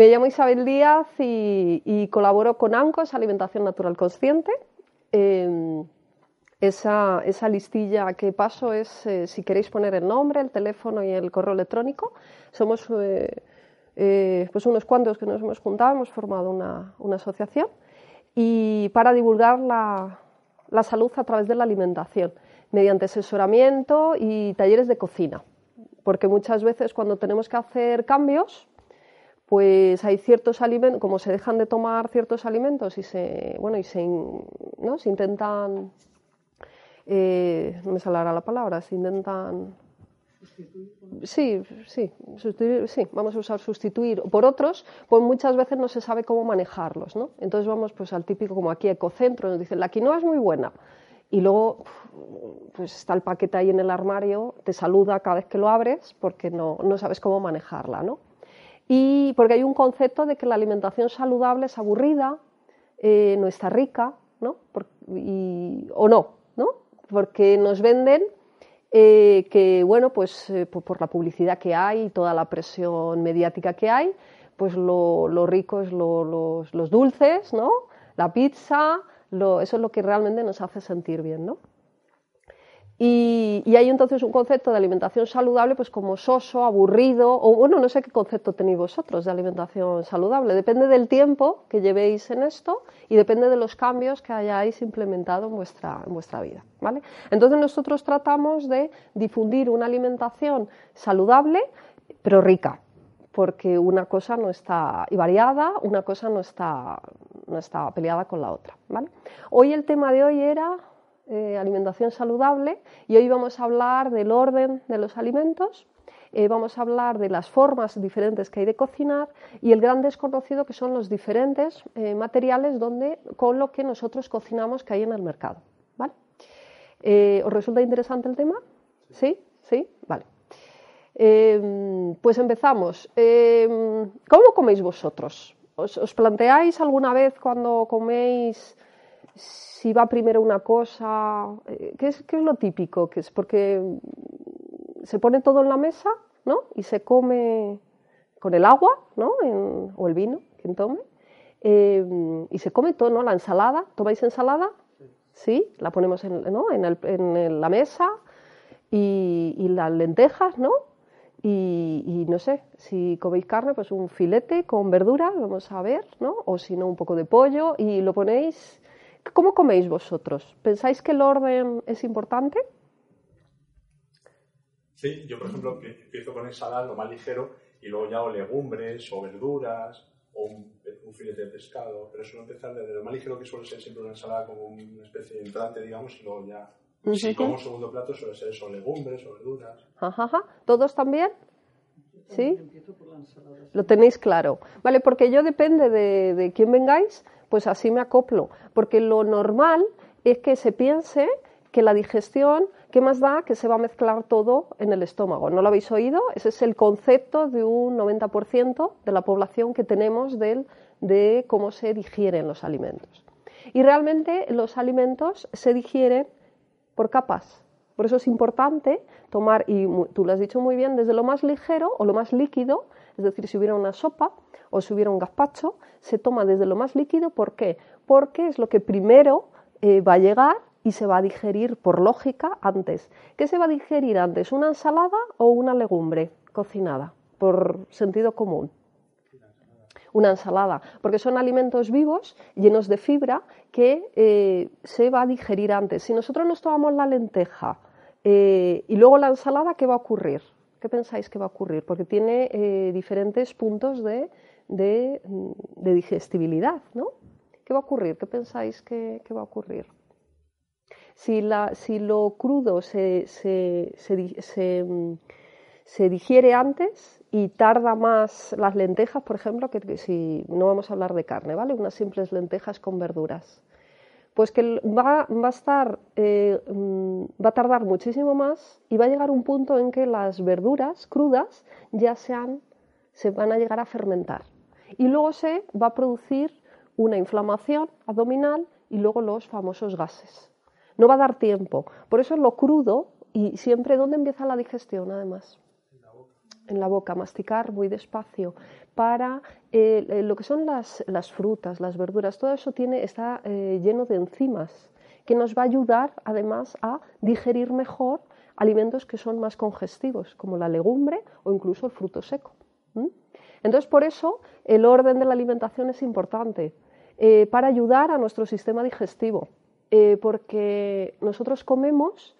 Me llamo Isabel Díaz y, colaboro con ANCOS, Alimentación Natural Consciente. Em, esa, listilla que paso es eh, si queréis poner el nombre, el teléfono y el correo electrónico. Somos eh, eh, pues unos cuantos que nos hemos juntado, hemos formado una, asociación y para divulgar la, la salud a través de la alimentación, mediante asesoramiento y talleres de cocina. Porque muchas veces cuando tenemos que hacer cambios, pues hay ciertos alimentos, como se dejan de tomar ciertos alimentos y se, bueno, y se, ¿no? se intentan eh, no me saldrá la palabra, se intentan... Sí, sí, sí, vamos a usar sustituir por otros, pues muchas veces no se sabe cómo manejarlos, ¿no? Entonces vamos pues al típico como aquí ecocentro, nos dicen la quinoa es muy buena y luego pues está el paquete ahí en el armario, te saluda cada vez que lo abres porque no, no sabes cómo manejarla, ¿no? Y porque hay un concepto de que la alimentación saludable es aburrida, eh, no está rica, ¿no? y, o no, porque nos venden eh, que, bueno, pues eh, por, la publicidad que hay y toda la presión mediática que hay, pues lo, rico es los, los, dulces, ¿no? La pizza, eso es lo que realmente nos hace sentir bien, ¿no? Y, hay entonces un concepto de alimentación saludable pues como soso, aburrido, o bueno, no sé qué concepto tenéis vosotros de alimentación saludable. Depende del tiempo que llevéis en esto y depende de los cambios que hayáis implementado en vuestra, en vuestra vida. ¿vale? Entonces nosotros tratamos de difundir una alimentación saludable pero rica, porque una cosa no está, y variada, una cosa no está, no está peleada con la otra. ¿vale? Hoy el tema de hoy era eh, alimentación saludable y hoy vamos a hablar del orden de los alimentos, eh, vamos a hablar de las formas diferentes que hay de cocinar y el gran desconocido que son los diferentes eh, materiales donde, con lo que nosotros cocinamos que hay en el mercado. ¿vale? ¿Os resulta interesante el tema? ¿Sí? ¿Sí? Vale. Em, pues empezamos. Em, ¿Cómo coméis vosotros? ¿Os, planteáis alguna vez cuando coméis si va primero una cosa, eh, ¿qué es, lo típico? Que es porque se pone todo en la mesa, ¿no? Y se come con el agua, ¿no? o el vino, quien tome. Eh, y se come todo, ¿no? La ensalada, ¿tomáis ensalada? Sí, la ponemos en, la mesa y, las lentejas, ¿no? Y, y, no sé, si coméis carne, pues un filete con verdura, vamos a ver, ¿no? O si no, un poco de pollo y lo ponéis ¿Cómo coméis vosotros? ¿Pensáis que el orden es importante? Sí, yo por ejemplo empiezo con ensalada, lo más ligero, y luego ya hago legumbres o verduras o un, filete de pescado, pero suelo empezar desde lo más ligero que suele ser siempre una ensalada como una especie de entrante, digamos, y luego ya, si como segundo plato suele ser eso, legumbres o verduras. Ajá, ¿Todos también? ¿Sí? Lo tenéis claro. Vale, porque yo depende de, de quién vengáis, pues así me acoplo, porque lo normal es que se piense que la digestión, ¿qué más da? Que se va a mezclar todo en el estómago. ¿No lo habéis oído? Ese es el concepto de un 90% de la población que tenemos de cómo se digieren los alimentos. Y realmente los alimentos se digieren por capas. Por eso es importante tomar, y tú lo has dicho muy bien, desde lo más ligero o lo más líquido, es decir, si hubiera una sopa, o si hubiera un gazpacho, se toma desde lo más líquido. ¿Por qué? Porque es lo que primero eh, va a llegar y se va a digerir por lógica antes. ¿Qué se va a digerir antes? ¿Una ensalada o una legumbre cocinada? Por sentido común. Una ensalada, porque son alimentos vivos, llenos de fibra, que eh, se va a digerir antes. Si nosotros nos tomamos la lenteja eh, y luego la ensalada, ¿qué va a ocurrir? ¿Qué pensáis que va a ocurrir? Porque tiene diferentes puntos de de, digestibilidad, ¿no? ¿Qué va a ocurrir? ¿Qué pensáis que, va a ocurrir? Si, lo crudo se, digiere antes y tarda más las lentejas, por ejemplo, que, si no vamos a hablar de carne, ¿vale? Unas simples lentejas con verduras. Pues que va, a estar, eh, mm, va a tardar muchísimo más y va a llegar un punto en que las verduras crudas ya se van a llegar a fermentar y luego se va a producir una inflamación abdominal y luego los famosos gases. No va a dar tiempo. Por eso es lo crudo y siempre, ¿dónde empieza la digestión además? En la boca, masticar muy despacio, para eh, eh, lo que son las, frutas, las verduras, todo eso tiene, está eh, lleno de enzimas que nos va a ayudar además a digerir mejor alimentos que son más congestivos, como la legumbre o incluso el fruto seco. Entonces, por eso el orden de la alimentación es importante para ayudar a nuestro sistema digestivo, porque nosotros comemos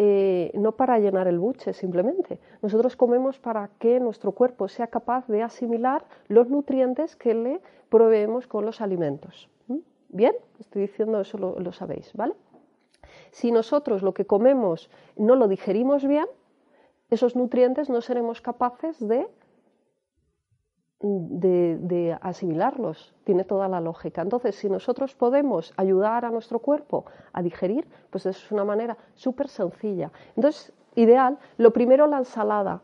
eh, no para llenar el buche simplemente. Nosotros comemos para que nuestro cuerpo sea capaz de asimilar los nutrientes que le proveemos con los alimentos. ¿Mm? ¿Bien? Estoy diciendo eso, lo, lo sabéis, ¿vale? Si nosotros lo que comemos no lo digerimos bien, esos nutrientes no seremos capaces de de, asimilarlos. Tiene toda la lógica. Entonces, si nosotros podemos ayudar a nuestro cuerpo a digerir, pues es una manera súper sencilla. Entonces, ideal, lo primero la ensalada,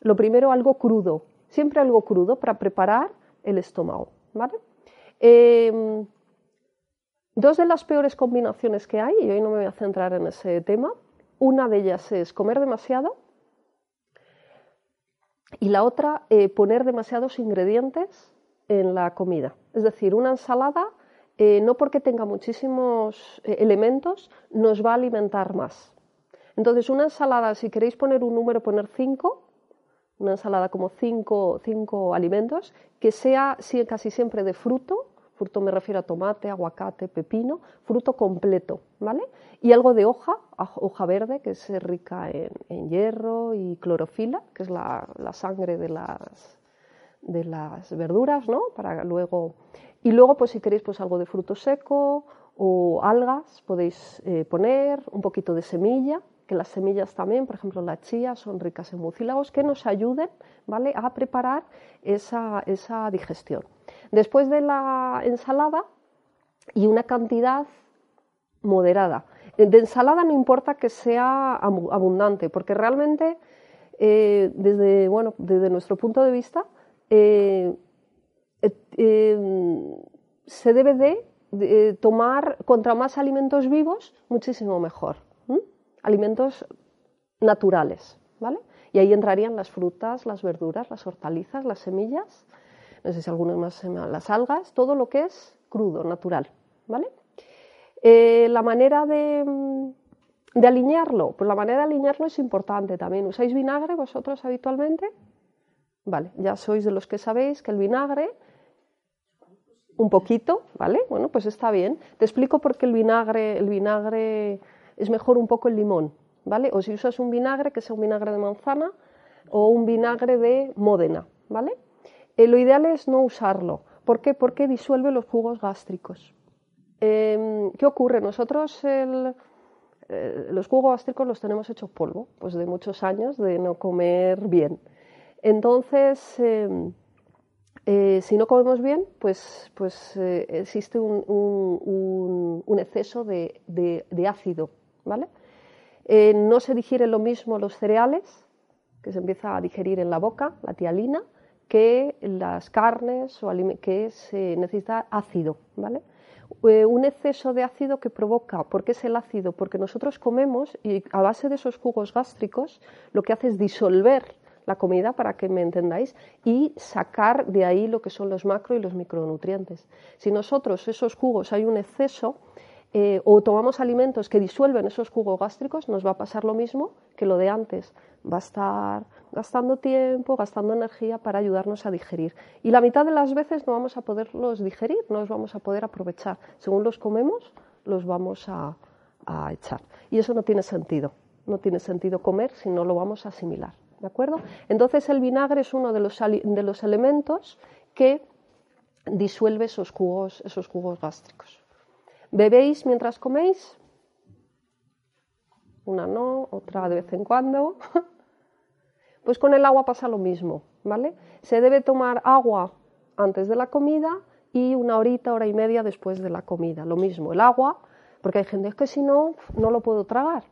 lo primero algo crudo, siempre algo crudo para preparar el estómago. ¿vale? Em, dos de las peores combinaciones que hay, y hoy no me voy a centrar en ese tema, una de ellas es comer demasiado y la otra, eh, poner demasiados ingredientes en la comida. Es decir, una ensalada, eh, no porque tenga muchísimos eh, elementos, nos va a alimentar más. Entonces, una ensalada, si queréis poner un número, poner cinco, una ensalada como cinco, cinco alimentos, que sea casi siempre de fruto, fruto me refiero a tomate, aguacate, pepino, fruto completo, ¿vale? Y algo de hoja, hoja verde, que es rica en, hierro y clorofila, que es la, sangre de las, de las verduras, ¿no? Para luego... Y luego, pues si queréis, pues algo de fruto seco o algas podéis eh, poner, un poquito de semilla, las semillas también, por ejemplo la chía, son ricas en mucílagos que nos ayuden ¿vale? a preparar esa, esa digestión. Después de la ensalada y una cantidad moderada. De ensalada no importa que sea abundante, porque realmente eh, desde, bueno, desde nuestro punto de vista eh, eh, se debe de, tomar contra más alimentos vivos, muchísimo mejor. Alimentos naturales, ¿vale? Y ahí entrarían las frutas, las verduras, las hortalizas, las semillas, no sé si algunos más, las algas, todo lo que es crudo, natural, ¿vale? Eh, la manera mm, de, alinearlo, pues la manera de alinearlo es importante también. ¿Usáis vinagre vosotros habitualmente? Vale, ya sois de los que sabéis que el vinagre, un poquito, ¿vale? Bueno, pues está bien. Te explico por qué el vinagre, el vinagre es mejor un poco el limón, ¿vale? O si usas un vinagre, que sea un vinagre de manzana o un vinagre de módena, ¿vale? Eh, lo ideal es no usarlo. ¿Por qué? Porque disuelve los jugos gástricos. Em, ¿Qué ocurre? Nosotros eh, los jugos gástricos los tenemos hechos polvo, pues de muchos años de no comer bien. Entonces, em, eh, si no comemos bien, pues, pues existe un, exceso de, ácido, ¿vale? no se digiere lo mismo los cereales, que se empieza a digerir en la boca, la tialina, que las carnes o que se necesita ácido, ¿vale? Eh, un exceso de ácido que provoca, ¿por qué es el ácido? Porque nosotros comemos y a base de esos jugos gástricos lo que hace es disolver la comida, para que me entendáis, y sacar de ahí lo que son los macro y los micronutrientes. Si nosotros esos jugos hay un exceso, eh, o tomamos alimentos que disuelven esos jugos gástricos, nos va a pasar lo mismo que lo de antes. Va a estar gastando tiempo, gastando energía para ayudarnos a digerir. Y la mitad de las veces no vamos a poderlos digerir, no los vamos a poder aprovechar. Según los comemos, los vamos a, echar. Y eso no tiene sentido. No tiene sentido comer si no lo vamos a asimilar. ¿De acuerdo? Entonces el vinagre es uno de los, de los elementos que disuelve esos jugos, esos jugos gástricos. ¿Bebéis mientras coméis? Una no, otra de vez en cuando. Pues con el agua pasa lo mismo, ¿vale? Se debe tomar agua antes de la comida y una horita, hora y media después de la comida. Lo mismo, el agua, porque hay gente que si no, no lo puedo tragar.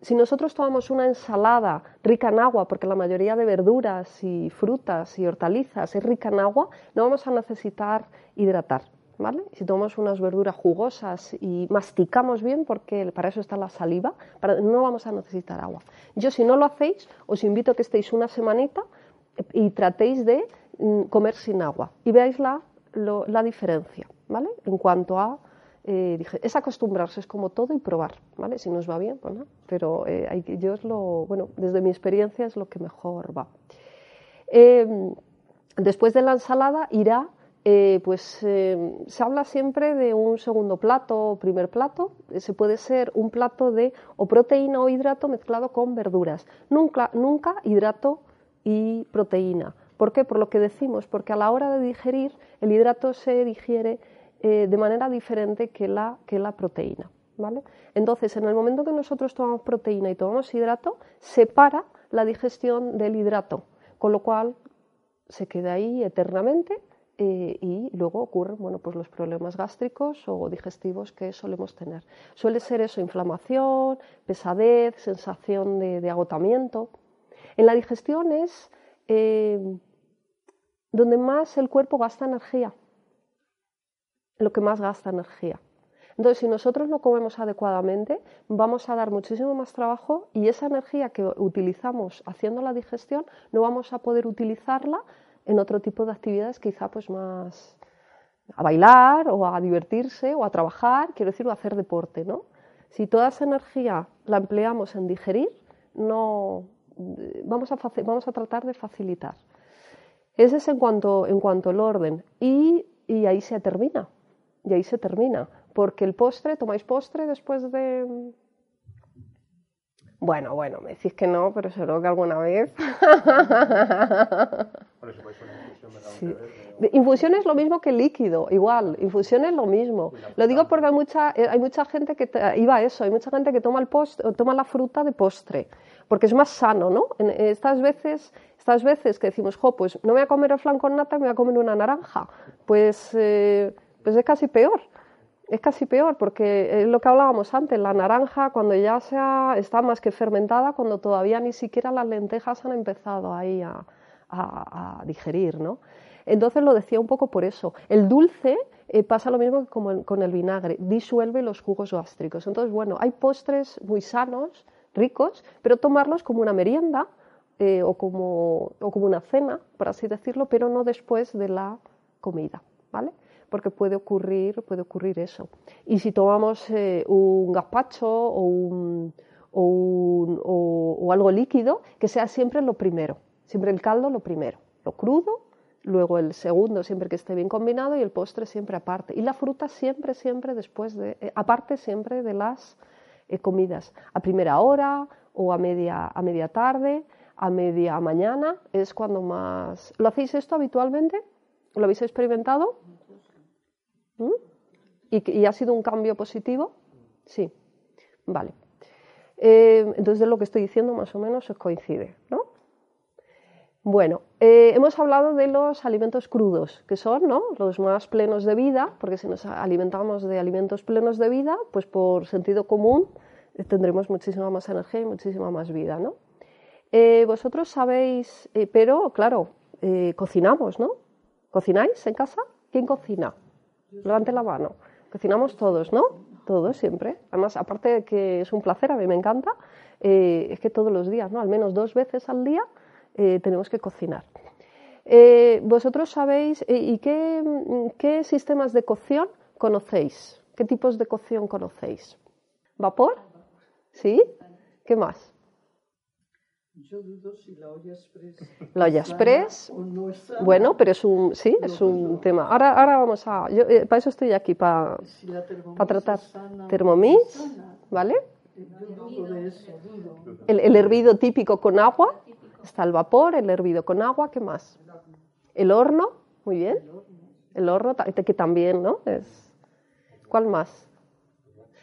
Si nosotros tomamos una ensalada rica en agua, porque la mayoría de verduras y frutas y hortalizas es rica en agua, no vamos a necesitar hidratar. ¿Vale? Si tomamos unas verduras jugosas y masticamos bien, porque para eso está la saliva, no vamos a necesitar agua. Yo, si no lo hacéis, os invito a que estéis una semanita y tratéis de mm, comer sin agua y veáis la, la diferencia, ¿vale? En cuanto a eh, es acostumbrarse, es como todo y probar, ¿vale? Si nos va bien, pues no, pero eh, yo es lo, bueno, desde mi experiencia es lo que mejor va. Em, después de la ensalada irá, eh, pues em, se habla siempre de un segundo plato o primer plato, se puede ser un plato de o proteína o hidrato mezclado con verduras, nunca, nunca hidrato y proteína. ¿Por qué? Por lo que decimos, porque a la hora de digerir el hidrato se digiere eh, de manera diferente que la, que la proteína. ¿vale? Entonces, en el momento que nosotros tomamos proteína y tomamos hidrato, se para la digestión del hidrato, con lo cual se queda ahí eternamente eh, y luego ocurren bueno, pues los problemas gástricos o digestivos que solemos tener. Suele ser eso, inflamación, pesadez, sensación de, agotamiento. En la digestión es eh, donde más el cuerpo gasta energía lo que más gasta energía. Entonces, si nosotros no comemos adecuadamente, vamos a dar muchísimo más trabajo y esa energía que utilizamos haciendo la digestión no vamos a poder utilizarla en otro tipo de actividades quizá pues más a bailar o a divertirse o a trabajar, quiero decir, o hacer deporte, ¿no? Si toda esa energía la empleamos en digerir, no vamos a, vamos a tratar de facilitar. Ese es en cuanto, en cuanto al orden y, y ahí se termina y ahí se termina. Porque el postre, ¿tomáis postre después de...? Bueno, bueno, me decís que no, pero seguro que alguna vez. Infusión es lo mismo que líquido, igual. Infusión es lo mismo. Lo digo porque hay mucha, eh, hay mucha gente que iba a eso, hay mucha gente que toma el postre, toma la fruta de postre, porque es más sano, ¿no? estas veces, estas veces que decimos, jo, pues no me voy a comer el flan con nata, me voy a comer una naranja, pues. Eh, pues es casi peor. Es casi peor porque es lo que hablábamos antes, la naranja cuando ya sea, está más que fermentada, cuando todavía ni siquiera las lentejas han empezado ahí a, digerir, ¿no? Entonces lo decía un poco por eso. El dulce eh, pasa lo mismo que como con el vinagre, disuelve los jugos gástricos. Entonces, bueno, hay postres muy sanos, ricos, pero tomarlos como una merienda eh, o, como, o como una cena, por así decirlo, pero no después de la comida, ¿vale? porque puede ocurrir, puede ocurrir eso. Y si tomamos eh, un gazpacho o, un, o, algo líquido, que sea siempre lo primero, siempre el caldo lo primero, lo crudo, luego el segundo siempre que esté bien combinado y el postre siempre aparte. Y la fruta siempre, siempre después de, eh, aparte siempre de las eh, comidas, a primera hora o a media, a media tarde, a media mañana, es cuando más... ¿Lo hacéis esto habitualmente? ¿Lo habéis experimentado? ¿Mm? ¿Y, ha sido un cambio positivo? Sí. Vale. Eh, entonces, lo que estoy diciendo más o menos os coincide, ¿no? Bueno, eh, hemos hablado de los alimentos crudos, que son ¿no? los más plenos de vida, porque si nos alimentamos de alimentos plenos de vida, pues por sentido común eh, tendremos muchísima más energía y muchísima más vida, ¿no? vosotros sabéis, pero claro, cocinamos, ¿no? ¿Cocináis en casa? ¿Quién cocina? Levante la mano. Cocinamos todos, ¿no? Todos, siempre. Además, aparte de que es un placer, a mí me encanta, eh, es que todos los días, ¿no? Al menos dos veces al día eh, tenemos que cocinar. Eh, ¿Vosotros sabéis y qué, qué sistemas de cocción conocéis? ¿Qué tipos de cocción conocéis? ¿Vapor? ¿Sí? ¿Qué más? Yo dudo si la olla express. La olla express. bueno, pero es un, sí, es un tema. Ahora, ahora vamos a. Yo, eh, para eso estoy aquí, para, para tratar. Thermomix, ¿vale? El, el, hervido típico con agua. Está el vapor, el hervido con agua, ¿qué más? El horno, muy bien. El horno, que también, ¿no? Es, ¿Cuál más?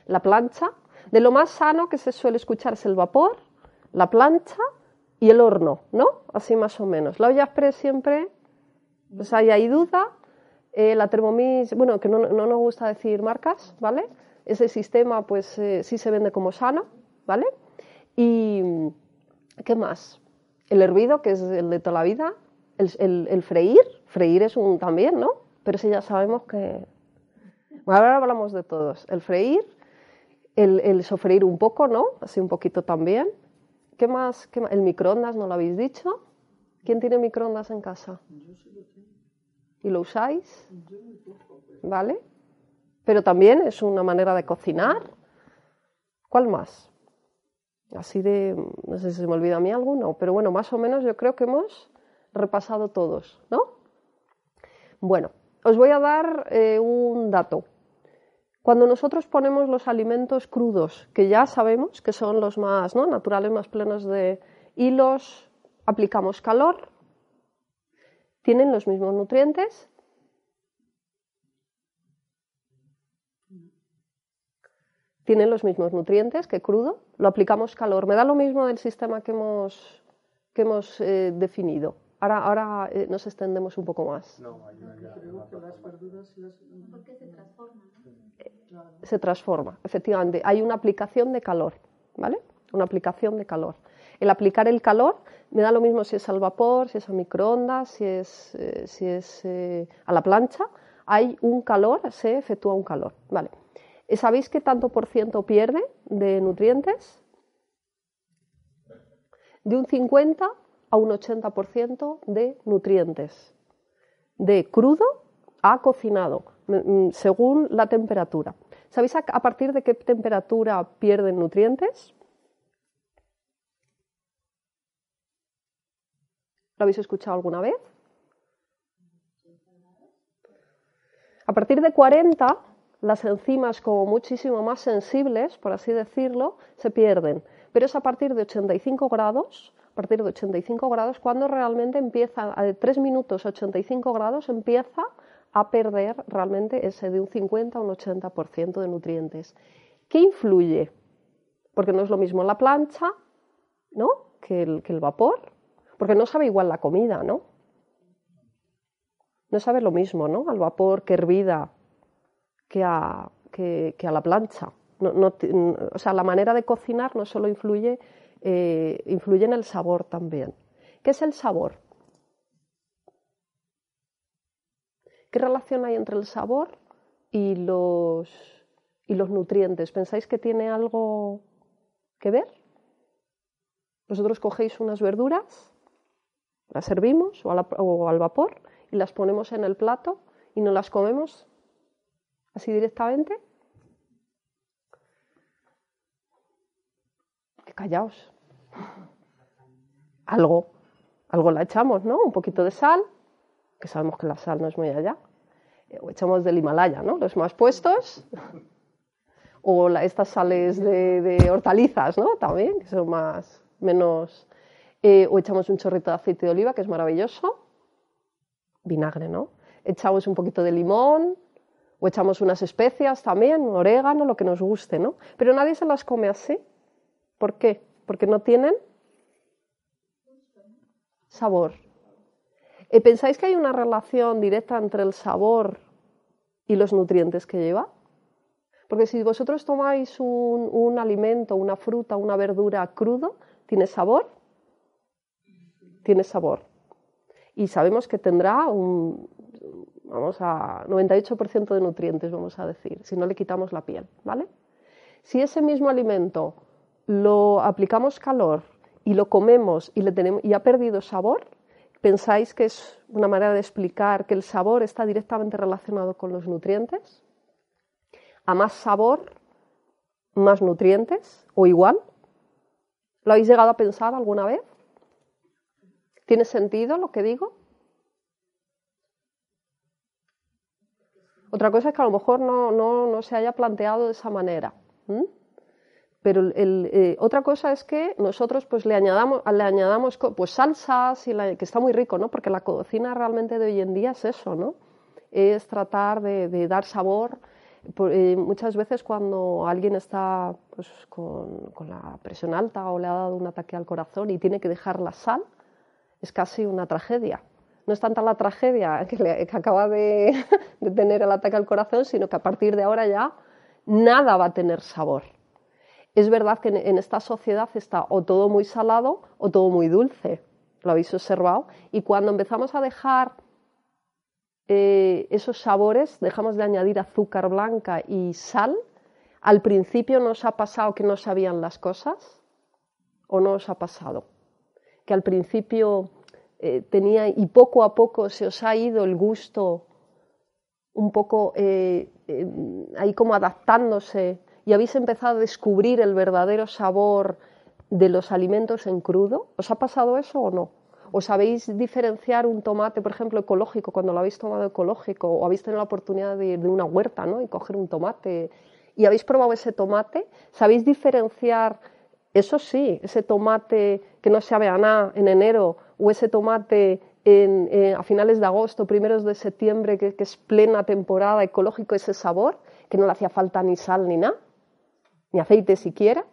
La plancha. De lo más sano que se suele escuchar es el vapor, la plancha y el horno, ¿no? Así más o menos. La olla express siempre, pues ahí hay duda. Eh, la Thermomix, bueno, que no, no, nos gusta decir marcas, ¿vale? Ese sistema, pues eh, sí se vende como sano, ¿vale? Y, ¿qué más? El hervido, que es el de toda la vida. El, freír, freír es un también, ¿no? Pero ese ya sabemos que, Ahora hablamos de todos. El freír, el, el sofreír un poco, ¿no? Así un poquito también. ¿Qué más? ¿Qué más? El microondas, ¿no lo habéis dicho? ¿Quién tiene microondas en casa? ¿Y lo usáis? ¿Vale? Pero también es una manera de cocinar. ¿Cuál más? Así de, no sé si se me olvida a mí alguno, pero bueno, más o menos yo creo que hemos repasado todos, ¿no? Bueno, os voy a dar eh, un dato. Cuando nosotros ponemos los alimentos crudos, que ya sabemos que son los más ¿no? naturales, más plenos de hilos, aplicamos calor, tienen los mismos nutrientes. Tienen los mismos nutrientes que crudo, lo aplicamos calor. Me da lo mismo del sistema que hemos, que hemos eh, definido. Ahora, ahora eh, nos extendemos un poco más. No, hay una ya. Creo que las verduras y las... Porque se transforma, ¿no? se transforma, efectivamente. Hay una aplicación de calor, ¿vale? Una aplicación de calor. El aplicar el calor me da lo mismo si es al vapor, si es a microondas, si es, eh, si es eh, a la plancha. Hay un calor, se efectúa un calor, ¿vale? ¿Sabéis qué tanto por ciento pierde de nutrientes? De un 50 a un 80% de nutrientes. De crudo a cocinado, mm, según la temperatura. ¿Sabéis a partir de qué temperatura pierden nutrientes? ¿Lo habéis escuchado alguna vez? A partir de 40, las enzimas como muchísimo más sensibles, por así decirlo, se pierden. Pero es a partir de 85 grados, a partir de 85 grados, cuando realmente empieza, de 3 minutos a 85 grados, empieza a perder realmente ese de un 50 a un 80% de nutrientes. ¿Qué influye? Porque no es lo mismo la plancha ¿no? que, el, que el vapor, porque no sabe igual la comida, ¿no? No sabe lo mismo, ¿no? Al vapor que hervida que a, que, a la plancha. No, o sea, la manera de cocinar no solo influye, eh, influye en el sabor también. ¿Qué es el sabor? ¿Qué relación hay entre el sabor y los, y los nutrientes? ¿Pensáis que tiene algo que ver? Vosotros cogéis unas verduras, las servimos o al vapor y las ponemos en el plato y no las comemos así directamente. Callaos. Algo, algo la echamos, ¿no? Un poquito de sal, que sabemos que la sal no es muy allá. O echamos del Himalaya, ¿no? Los más puestos. O estas sales de, de, hortalizas, ¿no? También, que son más, menos. Eh, o echamos un chorrito de aceite de oliva, que es maravilloso. Vinagre, ¿no? Echamos un poquito de limón, o echamos unas especias también, orégano, lo que nos guste, ¿no? Pero nadie se las come así. ¿Por qué? Porque no tienen sabor. ¿Y ¿Pensáis que hay una relación directa entre el sabor y los nutrientes que lleva? Porque si vosotros tomáis un, un alimento, una fruta, una verdura crudo, ¿tiene sabor? Tiene sabor. Y sabemos que tendrá un, vamos a 98% de nutrientes, vamos a decir, si no le quitamos la piel, ¿vale? Si ese mismo alimento lo aplicamos calor y lo comemos y, le tenemos, y ha perdido sabor, ¿pensáis que es una manera de explicar que el sabor está directamente relacionado con los nutrientes? ¿A más sabor, más nutrientes o igual? ¿Lo habéis llegado a pensar alguna vez? ¿Tiene sentido lo que digo? Otra cosa es que a lo mejor no, no, no se haya planteado de esa manera. Pero el, eh, otra cosa es que nosotros pues le añadamos, le añadamos pues salsas, y la, que está muy rico, ¿no? Porque la cocina realmente de hoy en día es eso, ¿no? Es tratar de, dar sabor. Eh, muchas veces cuando alguien está pues, con, con la presión alta o le ha dado un ataque al corazón y tiene que dejar la sal, es casi una tragedia no es tanta la tragedia que, acaba de, tener el ataque al corazón, sino que a partir de ahora ya nada va a tener sabor. Es verdad que en, en esta sociedad está o todo muy salado o todo muy dulce, lo habéis observado, y cuando empezamos a dejar eh, esos sabores, dejamos de añadir azúcar blanca y sal. Al principio nos ha pasado que no sabían las cosas o no os ha pasado. Que al principio eh, tenía y poco a poco se os ha ido el gusto un poco eh, ahí como adaptándose y habéis empezado a descubrir el verdadero sabor de los alimentos en crudo. ¿Os ha pasado eso o no? ¿O sabéis diferenciar un tomate, por ejemplo, ecológico, cuando lo habéis tomado ecológico, o habéis tenido la oportunidad de ir de una huerta ¿no? y coger un tomate y habéis probado ese tomate? ¿Sabéis diferenciar, eso sí, ese tomate que no sabe a nada en enero o ese tomate eh, a finales de agosto, primeros de septiembre, que, es plena temporada ecológico, ese sabor, que no le hacía falta ni sal ni nada, ni aceite siquiera?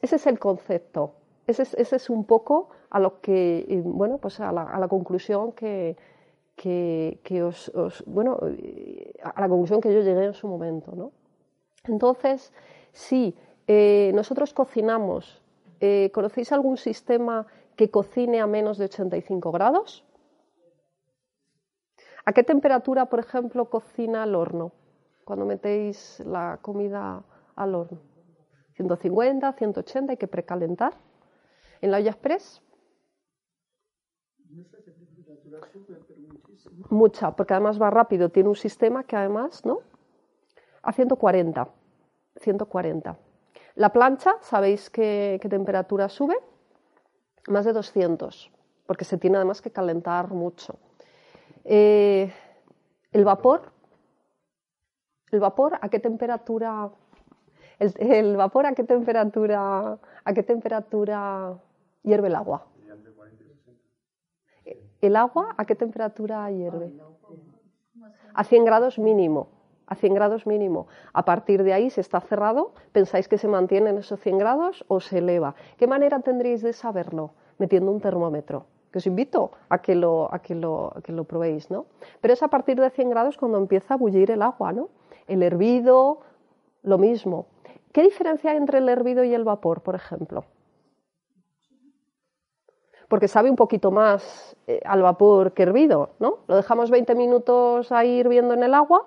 Ese es el concepto. Ese es, ese es un poco a lo que, eh, bueno, pues a la, a la conclusión que, que, que os, bueno, eh, a la conclusión que yo llegué en su momento, ¿no? Entonces, eh, nosotros cocinamos, eh, ¿conocéis algún sistema que cocine a menos de 85 grados? ¿A qué temperatura, por ejemplo, cocina el horno cuando metéis la comida al horno? 150, 180, hay que precalentar. En la olla express, mucha, porque además va rápido, tiene un sistema que además, ¿no? A 140, 140. La plancha, ¿sabéis qué, qué temperatura sube? Más de 200, porque se tiene además que calentar mucho. Eh, el vapor, el vapor, ¿a qué temperatura? El, el, vapor, ¿a qué temperatura? ¿A qué temperatura hierve el agua? ¿El agua a qué temperatura hierve? A 100 grados mínimo. A 100 grados mínimo. A partir de ahí, si está cerrado, ¿pensáis que se mantiene en esos 100 grados o se eleva? ¿Qué manera tendréis de saberlo? Metiendo un termómetro. Que os invito a que lo, a que lo, a que lo probéis, ¿no? Pero es a partir de 100 grados cuando empieza a bullir el agua, ¿no? El hervido, lo mismo. ¿Qué diferencia hay entre el hervido y el vapor, por ejemplo? porque sabe un poquito más eh, al vapor que hervido, ¿no? Lo dejamos 20 minutos ahí hirviendo en el agua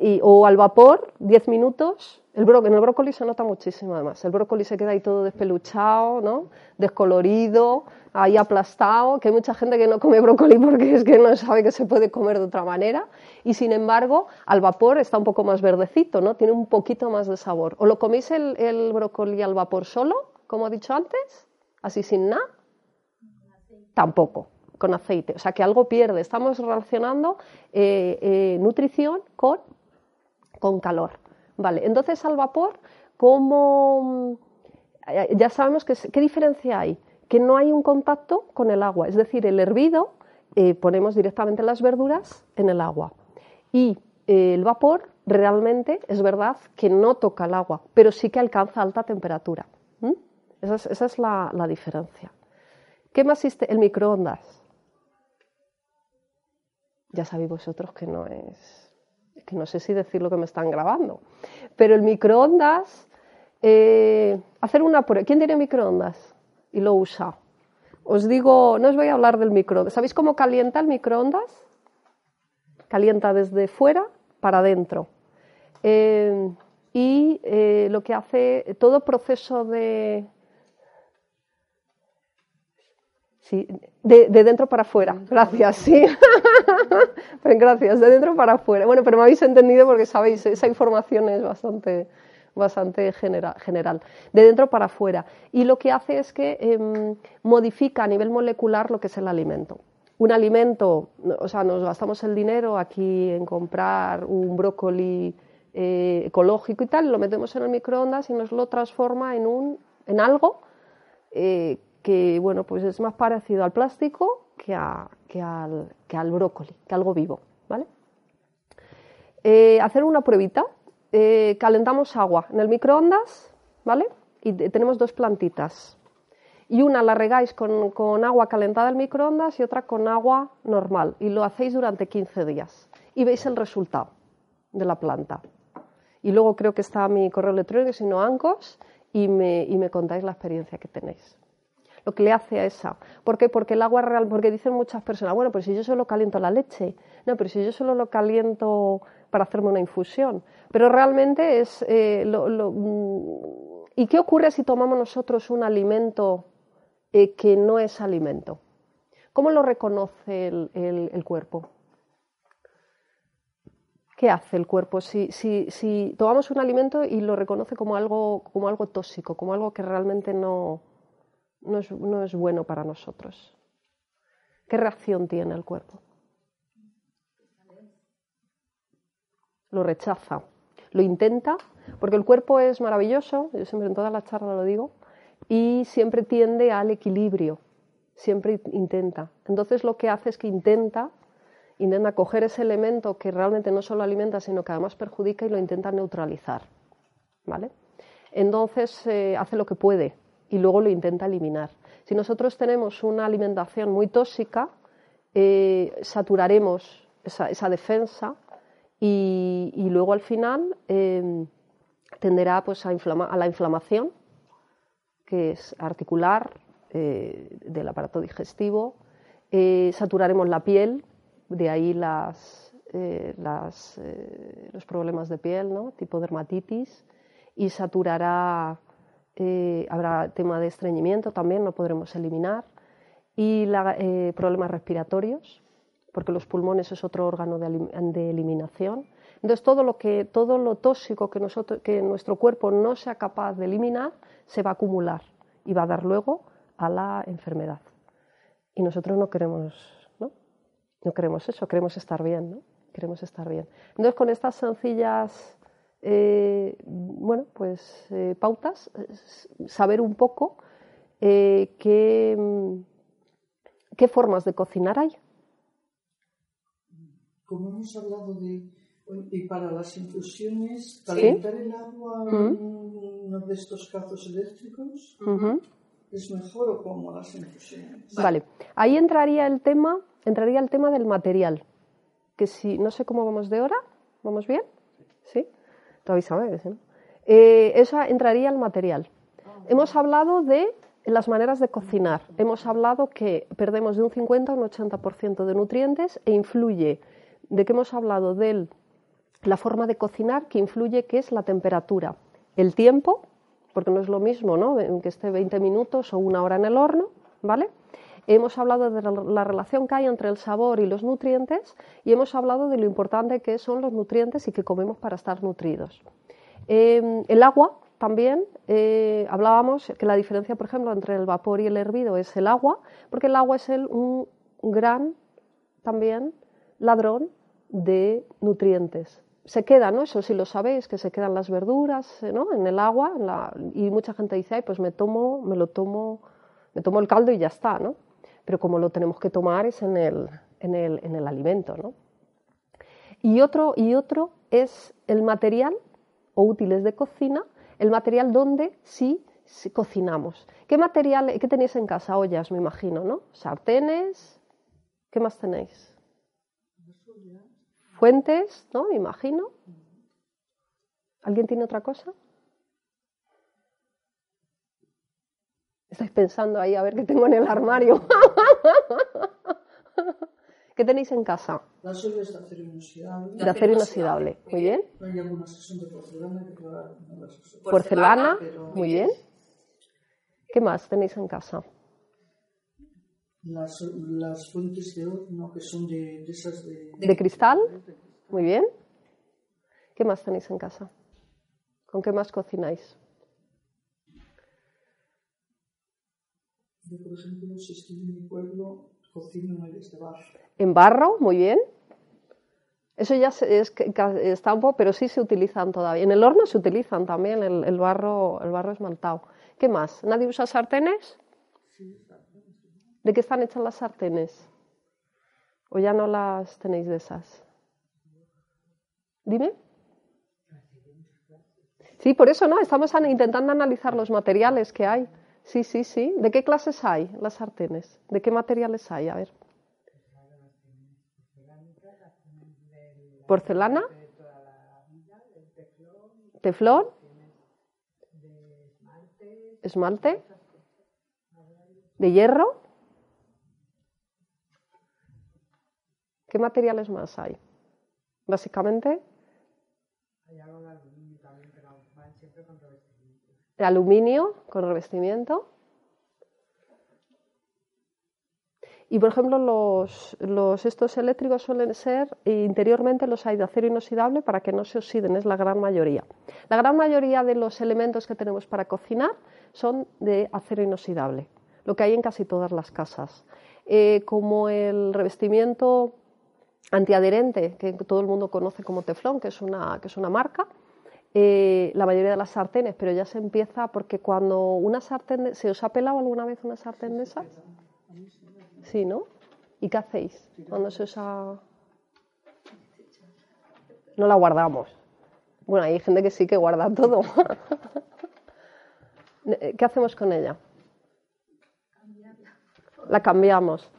y, o al vapor 10 minutos. El bro, en el brócoli se nota muchísimo además. El brócoli se queda ahí todo despeluchado, ¿no? Descolorido, ahí aplastado, que hay mucha gente que no come brócoli porque es que no sabe que se puede comer de otra manera. Y sin embargo, al vapor está un poco más verdecito, ¿no? Tiene un poquito más de sabor. ¿O lo coméis el, el brócoli al vapor solo, como he dicho antes? Así sin nada tampoco con aceite. O sea que algo pierde. Estamos relacionando eh, eh, nutrición con, con calor. Vale, entonces al vapor, ¿cómo? Eh, ya sabemos que, qué diferencia hay. Que no hay un contacto con el agua. Es decir, el hervido eh, ponemos directamente las verduras en el agua. Y eh, el vapor realmente es verdad que no toca el agua, pero sí que alcanza alta temperatura. Esa es, esa es la, la diferencia. ¿Qué más existe? El microondas. Ya sabéis vosotros que no es, que no sé si decir lo que me están grabando, pero el microondas, eh, hacer una prueba. ¿Quién tiene microondas y lo usa? Os digo, no os voy a hablar del microondas. ¿Sabéis cómo calienta el microondas? Calienta desde fuera para adentro. Eh, y eh, lo que hace todo proceso de, Sí, de, de, dentro para afuera. Gracias, sí. Gracias, de dentro para afuera. Bueno, pero me habéis entendido porque sabéis, esa información es bastante, bastante genera, general. De dentro para afuera. Y lo que hace es que eh, modifica a nivel molecular lo que es el alimento. Un alimento, o sea, nos gastamos el dinero aquí en comprar un brócoli eh, ecológico y tal, lo metemos en el microondas y nos lo transforma en, un, en algo eh, que bueno, pues es más parecido al plástico que, a, que, al, que al, brócoli, que algo vivo. ¿vale? Eh, hacer una pruebita. Eh, calentamos agua en el microondas, ¿vale? Y tenemos dos plantitas. Y una la regáis con, con agua calentada en microondas y otra con agua normal. Y lo hacéis durante 15 días. Y veis el resultado de la planta. Y luego creo que está mi correo electrónico, si no, Ancos, y me, y me contáis la experiencia que tenéis. Lo que le hace a esa. ¿Por qué? Porque el agua real, porque dicen muchas personas, bueno, pero si yo solo caliento la leche, no, pero si yo solo lo caliento para hacerme una infusión. Pero realmente es... Eh, mm, ¿Y qué ocurre si tomamos nosotros un alimento eh, que no es alimento? ¿Cómo lo reconoce el, cuerpo? ¿Qué hace el cuerpo si, si, tomamos un alimento y lo reconoce como algo, como algo tóxico, como algo que realmente no, no es, bueno para nosotros. ¿Qué reacción tiene el cuerpo? Lo rechaza, lo intenta, porque el cuerpo es maravilloso, yo siempre en todas las charlas lo digo, y siempre tiende al equilibrio, siempre intenta. Entonces lo que hace es que intenta, intenta coger ese elemento que realmente no solo alimenta, sino que además perjudica y lo intenta neutralizar. ¿Vale? Entonces eh, hace lo que puede, y luego lo intenta eliminar. Si nosotros tenemos una alimentación muy tóxica, eh, saturaremos esa, defensa y, luego al final eh, tenderá pues, a, la inflamación, que es articular eh, del aparato digestivo, saturaremos la piel, de ahí los problemas de piel, ¿no? tipo dermatitis, y saturará eh, habrá tema de estreñimiento también, no podremos eliminar, y eh, problemas respiratorios, porque los pulmones es otro órgano de, eliminación. Entonces, todo lo, que, todo lo tóxico que, que nuestro cuerpo no sea capaz de eliminar se va a acumular y va a dar luego a la enfermedad. Y nosotros no queremos, ¿no? No queremos eso, queremos estar bien, ¿no? Queremos estar bien. Entonces, con estas sencillas eh, bueno, pues eh, pautas, saber un poco eh, qué, qué, formas de cocinar hay. Como hemos hablado de, y para las infusiones, calentar el agua en uno de estos casos eléctricos, ¿es mejor o cómo las infusiones? Vale, ahí entraría el tema, entraría el tema del material, que si, no sé cómo vamos de hora, ¿vamos bien? ¿Sí? Eh, eso entraría al material. Hemos hablado de las maneras de cocinar. Hemos hablado que perdemos de un 50 a un 80% de nutrientes e influye. ¿De qué hemos hablado? De la forma de cocinar que influye, que es la temperatura. El tiempo, porque no es lo mismo ¿no? que esté 20 minutos o una hora en el horno, ¿vale? Hemos hablado de la relación que hay entre el sabor y los nutrientes y hemos hablado de lo importante que son los nutrientes y que comemos para estar nutridos. Em, el agua también, eh, hablábamos que la diferencia, por ejemplo, entre el vapor y el hervido es el agua, porque el agua es un gran también ladrón de nutrientes. Se queda, ¿no? Eso sí lo sabéis, que se quedan las verduras ¿no? en el agua y mucha gente dice, Ay, pues me tomo, me lo tomo, me tomo el caldo y ya está, ¿no? Pero como lo tenemos que tomar es en el, en el, en el alimento. ¿no? Y, otro, y otro es el material o útiles de cocina, el material donde sí, cocinamos. ¿Qué material, qué tenéis en casa? Ollas, me imagino, ¿no? Sartenes, ¿qué más tenéis? Fuentes, ¿no? Me imagino. ¿Alguien tiene otra cosa? Estáis pensando ahí a ver qué tengo en el armario. ¿Qué tenéis en casa? Las ollas de acero inoxidable. De acero inoxidable, muy bien. Hay algunas que son de porcelana. Porcelana, muy bien. ¿Qué más tenéis en casa? Las, las fuentes de horno que son de, de esas de... ¿De cristal? Muy bien. ¿Qué más tenéis en casa? ¿Con qué más cocináis? Yo, por ejemplo, si estoy en mi pueblo, cocino en de barro. ¿En barro? Muy bien. Eso ya es, está un poco, pero sí se utilizan todavía. En el horno se utilizan también el, barro, el barro esmaltado. ¿Qué más? ¿Nadie usa sartenes? ¿De qué están hechas las sartenes? ¿O ya no las tenéis de esas? Dime. Sí, por eso no, estamos intentando analizar los materiales que hay. Sí, sí, sí. ¿De qué clases hay las sartenes? ¿De qué materiales hay? A ver. Porcelana. Teflón. Esmalte. de hierro. ¿Qué materiales más hay? Básicamente. Hay algo de aluminio también, pero van siempre con. De aluminio con revestimiento. Y por ejemplo, los, los, estos eléctricos suelen ser interiormente los hay de acero inoxidable para que no se oxiden, es la gran mayoría. La gran mayoría de los elementos que tenemos para cocinar son de acero inoxidable, lo que hay en casi todas las casas. Eh, como el revestimiento antiadherente, que todo el mundo conoce como teflón, que es una, que es una marca, eh, la mayoría de las sartenes, pero ya se empieza porque cuando una sartén, ¿se os ha pelado alguna vez una sartén de esas? Sí, ¿no? ¿Y qué hacéis cuando se usa? No la guardamos. Bueno, hay gente que sí que guarda todo. ¿Qué hacemos con ella? La cambiamos.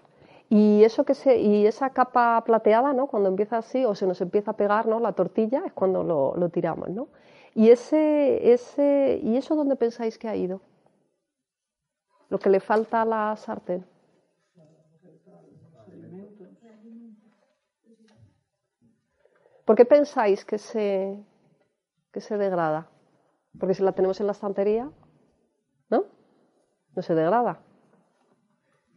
Y eso que se, y esa capa plateada, ¿no? Cuando empieza así o se nos empieza a pegar, ¿no? La tortilla es cuando lo, lo tiramos, ¿no? Y ese, ese, ¿y eso dónde pensáis que ha ido? Lo que le falta a la sartén. ¿Por qué pensáis que se, que se degrada? Porque si la tenemos en la estantería, ¿no? No se degrada.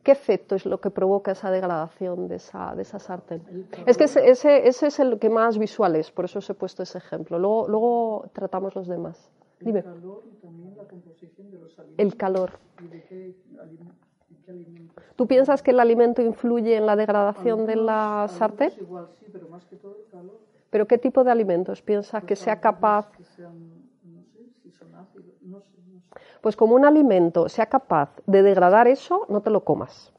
¿Qué efecto es lo que provoca esa degradación de esa, de esa sartén? Es que ese, ese, ese, es el que más visual es, por eso os he puesto ese ejemplo. Luego, luego tratamos los demás. Dime. El calor y también la composición de los alimentos. El calor. ¿Y de qué? ¿Tú piensas que el alimento influye en la degradación de la sartén? Algunos igual sí, pero más que todo el calor. ¿Pero qué tipo de alimentos piensas que sea capaz? Que sean, no sé, si son ácidos, no sé. Pues como un alimento sea capaz de degradar eso, no te lo comas.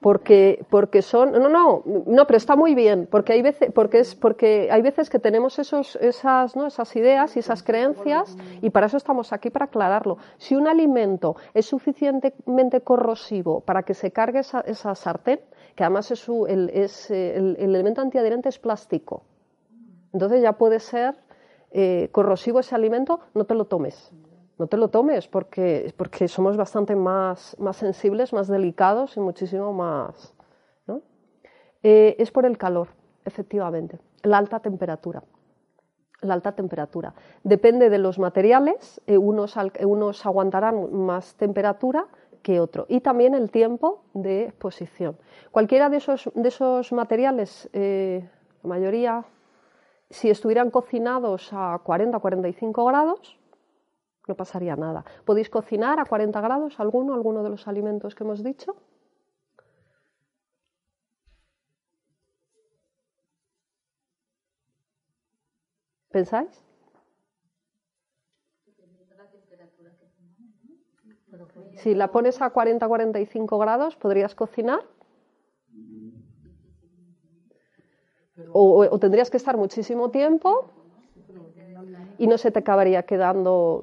Porque, porque son no no no pero está muy bien porque hay veces porque es porque hay veces que tenemos esos esas no esas ideas y esas creencias y para eso estamos aquí para aclararlo si un alimento es suficientemente corrosivo para que se cargue esa, esa sartén que además es, su, el, es el, el elemento antiadherente es plástico entonces ya puede ser eh, corrosivo ese alimento, no te lo tomes. No te lo tomes porque, porque somos bastante más, más sensibles, más delicados y muchísimo más. ¿no? Eh, es por el calor, efectivamente, la alta temperatura. La alta temperatura. Depende de los materiales, eh, unos, unos aguantarán más temperatura que otro. Y también el tiempo de exposición. Cualquiera de esos, de esos materiales, la mayoría, si estuvieran cocinados a 40 45 grados, no pasaría nada. ¿Podéis cocinar a 40 grados alguno, alguno de los alimentos que hemos dicho? ¿Pensáis? Si la pones a 40-45 grados, ¿podrías cocinar? O, o, tendrías que estar muchísimo tiempo y no se te acabaría quedando.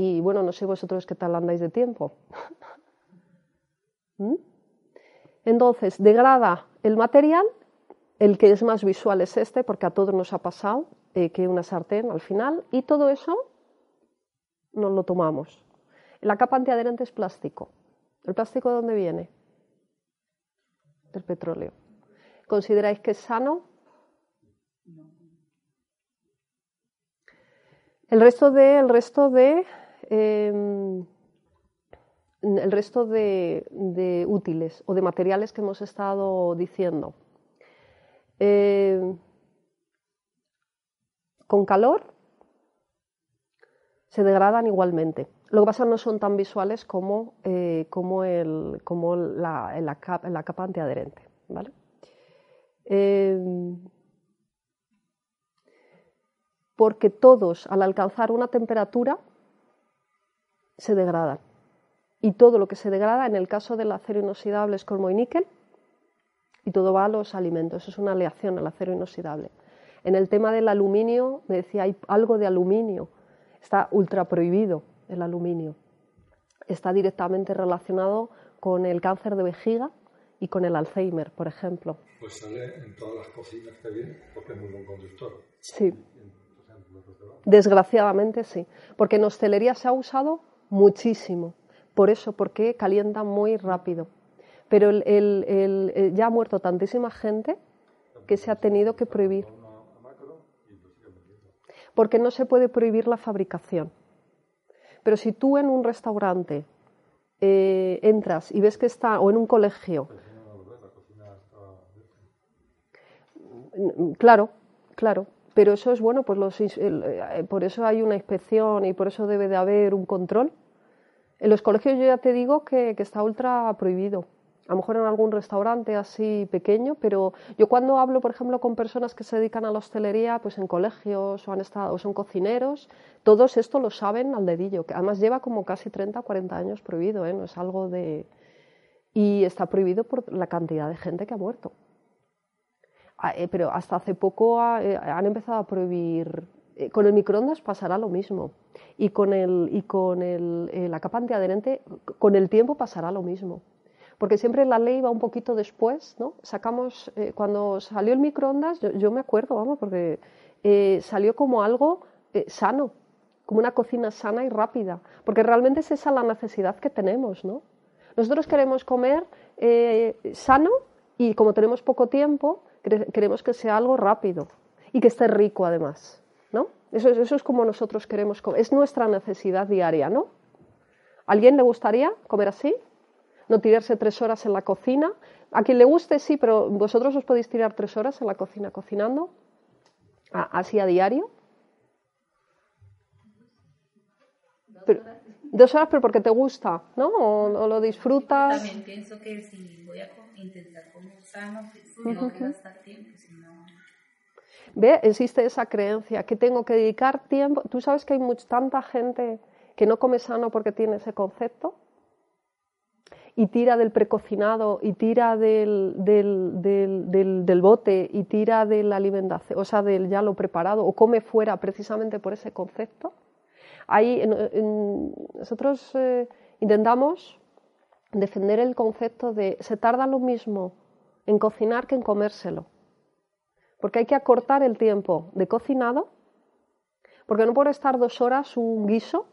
Y bueno, no sé vosotros qué tal andáis de tiempo. ¿Mm? Entonces, degrada el material, el que es más visual es este, porque a todos nos ha pasado eh, que una sartén al final, y todo eso nos lo tomamos. La capa antiadherente es plástico. ¿El plástico de dónde viene? Del petróleo. ¿Consideráis que es sano? El resto de, el resto de, eh, el resto de, útiles o de materiales que hemos estado diciendo. Eh, con calor se degradan igualmente. Lo que pasa no son tan visuales como, eh, como, el, como la, la, capa, la antiadherente. ¿vale? Eh, porque todos al alcanzar una temperatura se degradan. Y todo lo que se degrada, en el caso del acero inoxidable es cromo y níquel, y todo va a los alimentos. Es una aleación al acero inoxidable. En el tema del aluminio, me decía, hay algo de aluminio. Está ultra prohibido el aluminio. Está directamente relacionado con el cáncer de vejiga y con el Alzheimer, por ejemplo. Pues sale en todas las cocinas que viene porque es muy buen conductor. Sí. Desgraciadamente sí, porque en hostelería se ha usado muchísimo. por eso, porque calienta muy rápido. Pero el, el, el, ya ha muerto tantísima gente que se ha tenido que prohibir. Porque no se puede prohibir la fabricación. Pero si tú en un restaurante eh, entras y ves que está, o en un colegio, claro, claro, pero eso es bueno, pues los, eh, por eso hay una inspección y por eso debe de haber un control. En los colegios yo ya te digo que, está ultra prohibido a lo mejor en algún restaurante así pequeño, pero yo cuando hablo, por ejemplo, con personas que se dedican a la hostelería, pues en colegios o han estado, o son cocineros, todos esto lo saben al dedillo, que además lleva como casi 30 o 40 años prohibido, ¿eh? no es algo de... Y está prohibido por la cantidad de gente que ha muerto. Ah, eh, pero hasta hace poco eh, han empezado a prohibir con el microondas pasará lo mismo. Y con, el, y con el, la capa antiadherente, con el tiempo pasará lo mismo porque siempre la ley va un poquito después, ¿no? Sacamos, eh, cuando salió el microondas, yo, me acuerdo, vamos, porque eh, salió como algo eh, sano, como una cocina sana y rápida, porque realmente es esa la necesidad que tenemos, ¿no? Nosotros queremos comer sano y como tenemos poco tiempo, queremos que sea algo rápido y que esté rico además, ¿no? Eso, eso es como nosotros queremos comer, es nuestra necesidad diaria, ¿no? ¿A alguien le gustaría comer así? no tirarse tres horas en la cocina. A quien le guste, sí, pero vosotros os podéis tirar tres horas en la cocina cocinando, así a diario. dos horas, pero porque te gusta, ¿no? O, lo disfrutas. también pienso que si voy a intentar comer sano, que gastar tiempo, si no... ¿Ve? Existe esa creencia que tengo que dedicar tiempo. Tú sabes que hay mucha, tanta gente que no come sano porque tiene ese concepto y tira del precocinado y tira del, del, del, del, bote y tira de la alimentación, o sea, del ya lo preparado, o come fuera precisamente por ese concepto. Ahí nosotros eh, intentamos defender el concepto de se tarda lo mismo en cocinar que en comérselo. Porque hay que acortar el tiempo de cocinado, porque no puede estar dos horas un guiso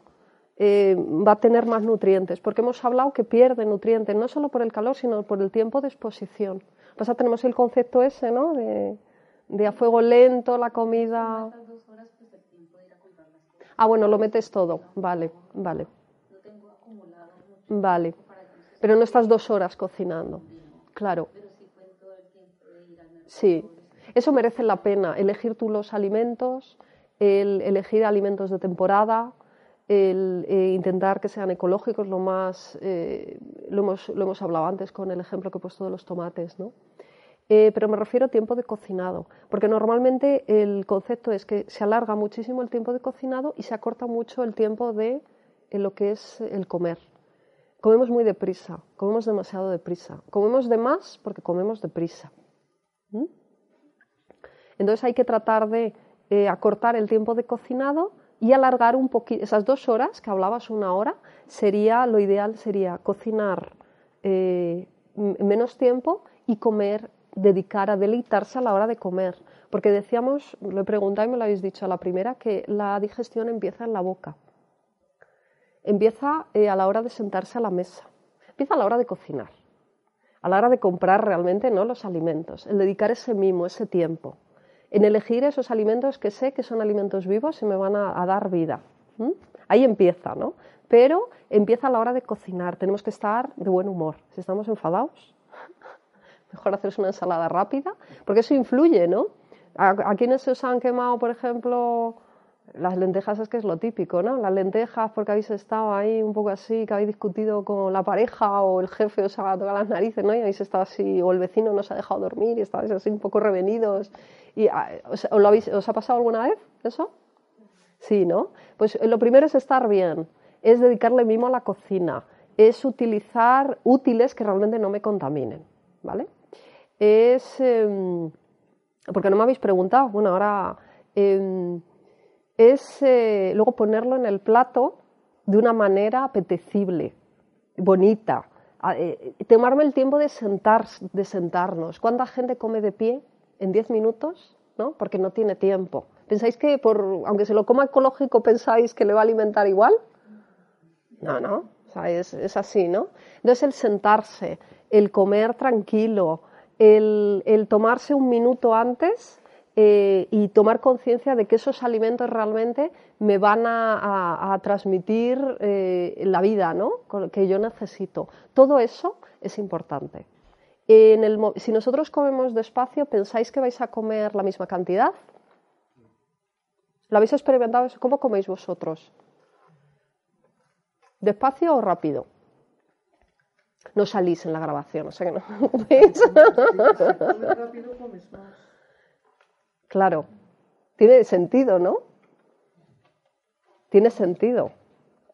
eh, va a tener más nutrientes, porque hemos hablado que pierde nutrientes, no solo por el calor, sino por el tiempo de exposición. Pasa, tenemos el concepto ese, ¿no? De, de a fuego lento la comida. Ah, bueno, lo metes todo, vale, vale. Vale, pero no estás dos horas cocinando, claro. Sí, eso merece la pena, elegir tú los alimentos, el elegir alimentos de temporada, el eh, intentar que sean ecológicos, lo más, eh, lo, hemos, lo, hemos, hablado antes con el ejemplo que he puesto de los tomates, ¿no? Eh, pero me refiero a tiempo de cocinado, porque normalmente el concepto es que se alarga muchísimo el tiempo de cocinado y se acorta mucho el tiempo de lo que es el comer. Comemos muy deprisa, comemos demasiado deprisa, comemos de más porque comemos deprisa. Entonces hay que tratar de acortar el tiempo de cocinado y alargar un poquito, esas dos horas que hablabas, una hora, sería, lo ideal sería cocinar eh, menos tiempo y comer, dedicar a deleitarse a la hora de comer. Porque decíamos, lo he preguntado y me lo habéis dicho a la primera, que la digestión empieza en la boca. Empieza eh, a la hora de sentarse a la mesa. Empieza a la hora de cocinar. A la hora de comprar realmente ¿no? los alimentos. El dedicar ese mimo, ese tiempo en elegir esos alimentos que sé que son alimentos vivos y me van a, dar vida. Ahí empieza, ¿no? Pero empieza a la hora de cocinar. Tenemos que estar de buen humor. Si estamos enfadados, mejor hacerse una ensalada rápida, porque eso influye, ¿no? A, a quienes se os han quemado, por ejemplo, las lentejas es que es lo típico, ¿no? Las lentejas porque habéis estado ahí un poco así, que habéis discutido con la pareja o el jefe os ha tocado las narices, ¿no? Y habéis estado así, o el vecino no os ha dejado dormir y estáis así un poco revenidos. Y, ah, ¿os, lo habéis, ¿Os ha pasado alguna vez eso? Sí, ¿no? Pues lo primero es estar bien, es dedicarle mimo a la cocina, es utilizar útiles que realmente no me contaminen, ¿vale? Es... Em, porque no me habéis preguntado, bueno, ahora... Eh, es eh, luego ponerlo en el plato de una manera apetecible, bonita. Eh, tomarme el tiempo de, sentar, de sentarnos. ¿Cuánta gente come de pie en 10 minutos? ¿no? Porque no tiene tiempo. ¿Pensáis que, por, aunque se lo coma ecológico, pensáis que le va a alimentar igual? No, no. sea, es, es así, ¿no? Entonces el sentarse, el comer tranquilo, el, el tomarse un minuto antes eh, y tomar conciencia de que esos alimentos realmente me van a, transmitir eh, la vida ¿no? Que yo necesito. Todo eso es importante. En el si nosotros comemos despacio, ¿pensáis que vais a comer la misma cantidad? ¿Lo habéis experimentado? ¿Cómo coméis vosotros? ¿Despacio o rápido? No salís en la grabación, o sea que no. ¿Veis? Comes rápido, comes más. Claro, tiene sentido, ¿no? Tiene sentido,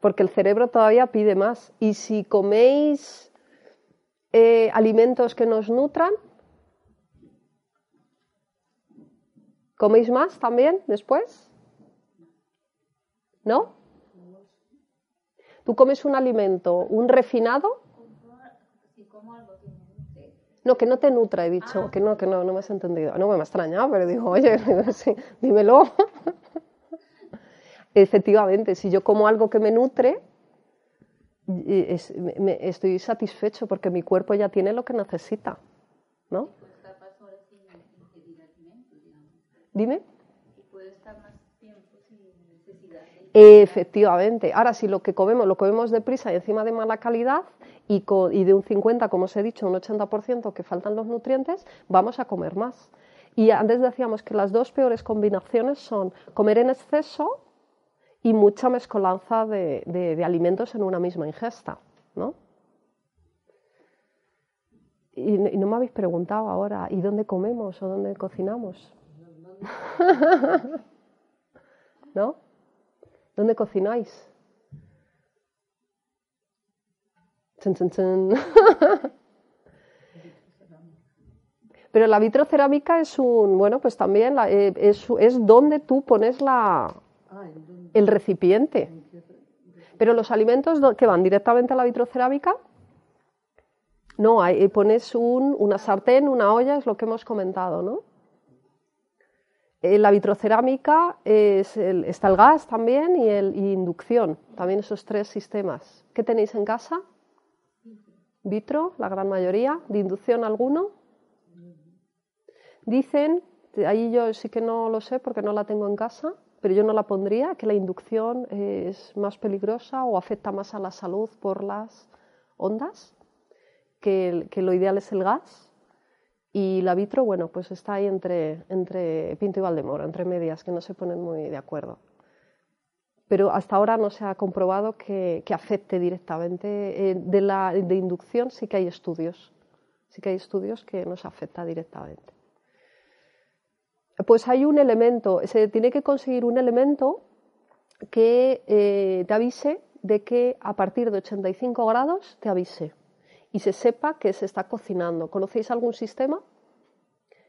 porque el cerebro todavía pide más. Y si coméis eh, alimentos que nos nutran, ¿coméis más también después? ¿No? ¿Tú comes un alimento, un refinado? Si como algo No, que no te nutra, he dicho, que no, que no, no me has entendido. No me ha extrañado, pero digo, oye, sí, dímelo. Efectivamente, si yo como algo que me nutre, es- me- estoy satisfecho porque mi cuerpo ya tiene lo que necesita, ¿no? puedo estar más horas sin ingerir alimentos, digamos. Dime. Y puedo estar más tiempo sin necesidad de Efectivamente. Ahora, si lo que comemos lo comemos deprisa y encima de mala calidad y, co- y de un 50, como os he dicho, un 80% que faltan los nutrientes, vamos a comer más. Y antes decíamos que las dos peores combinaciones son comer en exceso y mucha mezcolanza de, de- alimentos en una misma ingesta, ¿no? Y, y no me habéis preguntado ahora, ¿y dónde comemos o dónde cocinamos? ¿No? ¿Dónde cocináis? Chun, chun, chun. Pero la vitrocerámica es un, bueno, pues también la- eh, es, es donde tú pones la, Ah, el recipiente. Pero los alimentos que van directamente a la vitrocerámica, no, hay, eh, pones un- una sartén, una olla, es lo que hemos comentado, ¿no? En la vitrocerámica es el- está el gas también y, el, inducción, también esos tres sistemas. ¿Qué tenéis en casa? Vitro, la gran mayoría, de inducción alguno. Dicen, ahí yo sí que no lo sé porque no la tengo en casa, pero yo no la pondría, que la inducción es más peligrosa o afecta más a la salud por las ondas, que lo ideal es el gas. Y la vitro, bueno, pues está ahí entre, entre Pinto y Valdemoro, entre medias, que no se ponen muy de acuerdo. Pero hasta ahora no se ha comprobado que, que afecte directamente. Eh, de la de inducción sí que hay estudios, sí que hay estudios que nos afecta directamente. Pues hay un elemento, se tiene que conseguir un elemento que eh, te avise de que a partir de 85 grados te avise y se sepa que se está cocinando. ¿Conocéis algún sistema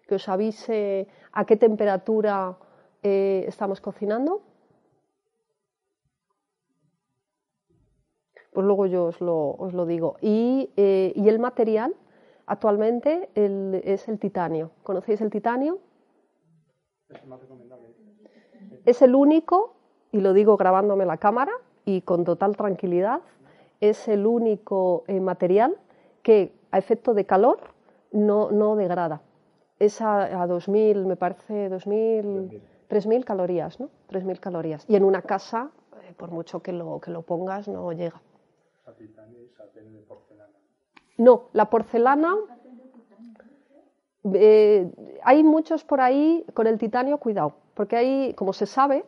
que os avise a qué temperatura eh, estamos cocinando? Pues luego yo os lo, os lo digo. Y, eh, y el material actualmente es el titanio. ¿Conocéis el titanio? Es el único, y lo digo grabándome la cámara y con total tranquilidad, es el único eh, material que a efecto de calor no, no degrada. Es a, a 2000, me parece 2000, 3000 calorías, ¿no? 3000 calorías. Y en una casa, eh, por mucho que lo, que lo pongas, no llega. No, la porcelana. eh, hay muchos por ahí con el titanio, cuidado, porque hay, como se sabe,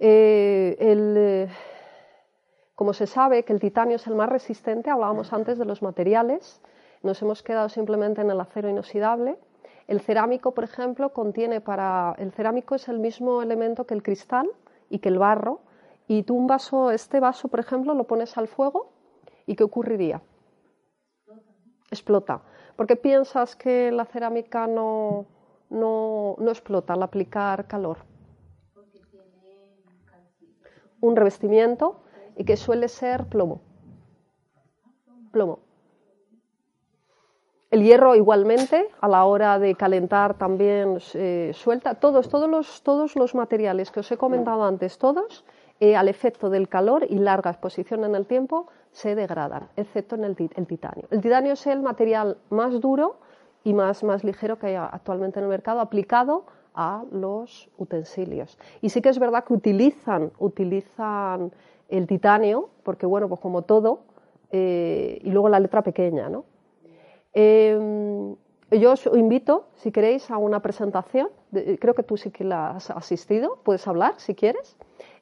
eh, el, eh, como se sabe que el titanio es el más resistente, hablábamos antes de los materiales, nos hemos quedado simplemente en el acero inoxidable. El cerámico, por ejemplo, contiene para. El cerámico es el mismo elemento que el cristal y que el barro. Y tú un vaso, este vaso, por ejemplo, lo pones al fuego y ¿qué ocurriría? Explota. ¿Por qué piensas que la cerámica no, no, no explota al aplicar calor? Un revestimiento y que suele ser plomo. Plomo. El hierro igualmente, a la hora de calentar también eh, suelta. Todos, todos, los, todos los materiales que os he comentado antes, todos, eh, al efecto del calor y larga exposición en el tiempo, se degradan, excepto en el, titanio. El titanio es el material más duro y más, más ligero que hay actualmente en el mercado aplicado a los utensilios. Y sí que es verdad que utilizan, utilizan el titanio, porque bueno, pues como todo, eh, y luego la letra pequeña, ¿no? Em, yo os invito, si queréis, a una presentación. creo que tú sí que la has asistido, puedes hablar si quieres.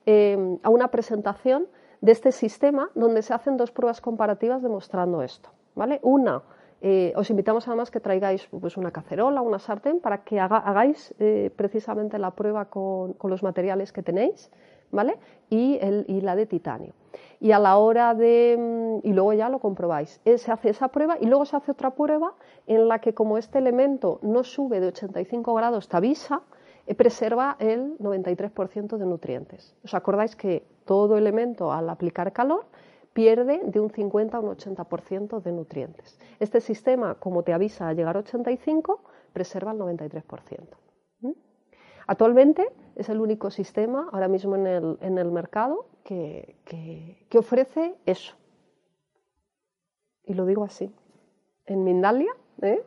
Em, a una presentación de este sistema donde se hacen dos pruebas comparativas demostrando esto. ¿vale? Una, eh, os invitamos además que traigáis pues, una cacerola, una sartén, para que hagáis eh, precisamente la prueba con, con, los materiales que tenéis ¿vale? y, el, y la de titanio y a la hora de mm, y luego ya lo comprobáis. Eh, se hace esa prueba y luego se hace otra prueba en la que como este elemento no sube de 85 grados Tabisa, eh, preserva el 93% de nutrientes. ¿Os acordáis que todo elemento al aplicar calor pierde de un 50 a un 80% de nutrientes? Este sistema, como te avisa a llegar a 85, preserva el 93%. Actualmente es el único sistema ahora mismo en el, en el mercado que, que, ofrece eso. Y lo digo así, en Mindalia, ¿eh?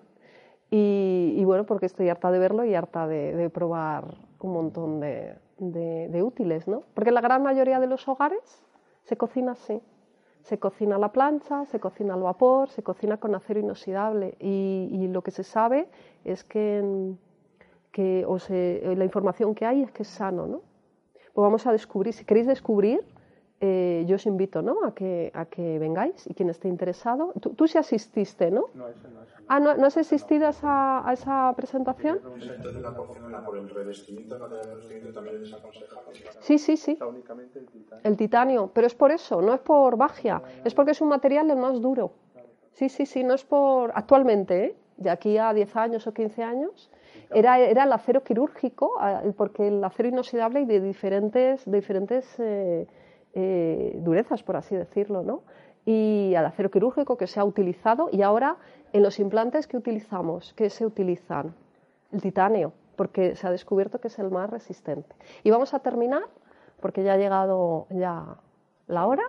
y, bueno, porque estoy harta de verlo y harta de, probar un montón de, de, útiles, ¿no? Porque la gran mayoría de los hogares se cocina así. Se cocina a la plancha, se cocina al vapor, se cocina con acero inoxidable y, y lo que se sabe es que que eh, la información que hay es que es sano, ¿no? Pues vamos a descubrir, si queréis descubrir, eh, yo os invito ¿no? a, que, a que vengáis y quien esté interesado. Tú, tú sí asististe, ¿no? No, eso no. Ah, ¿no, ¿no has asistido a esa, a esa presentación? Entonces la cocina por el revestimiento, no revestimiento también les aconseja. Sí, sí, sí. únicamente el titanio. El titanio, pero es por eso, no es por magia, es porque es un material el más duro. Sí, sí, sí, no es por... Actualmente, ¿eh? de aquí a 10 años o 15 años, era, era el acero quirúrgico, porque el acero inoxidable hay de diferentes, diferentes eh, eh, durezas, por así decirlo, ¿no? Y al acero quirúrgico que se ha utilizado y ahora en los implantes que utilizamos, que se utilizan el titanio, porque se ha descubierto que es el más resistente. Y vamos a terminar, porque ya ha llegado ya la hora.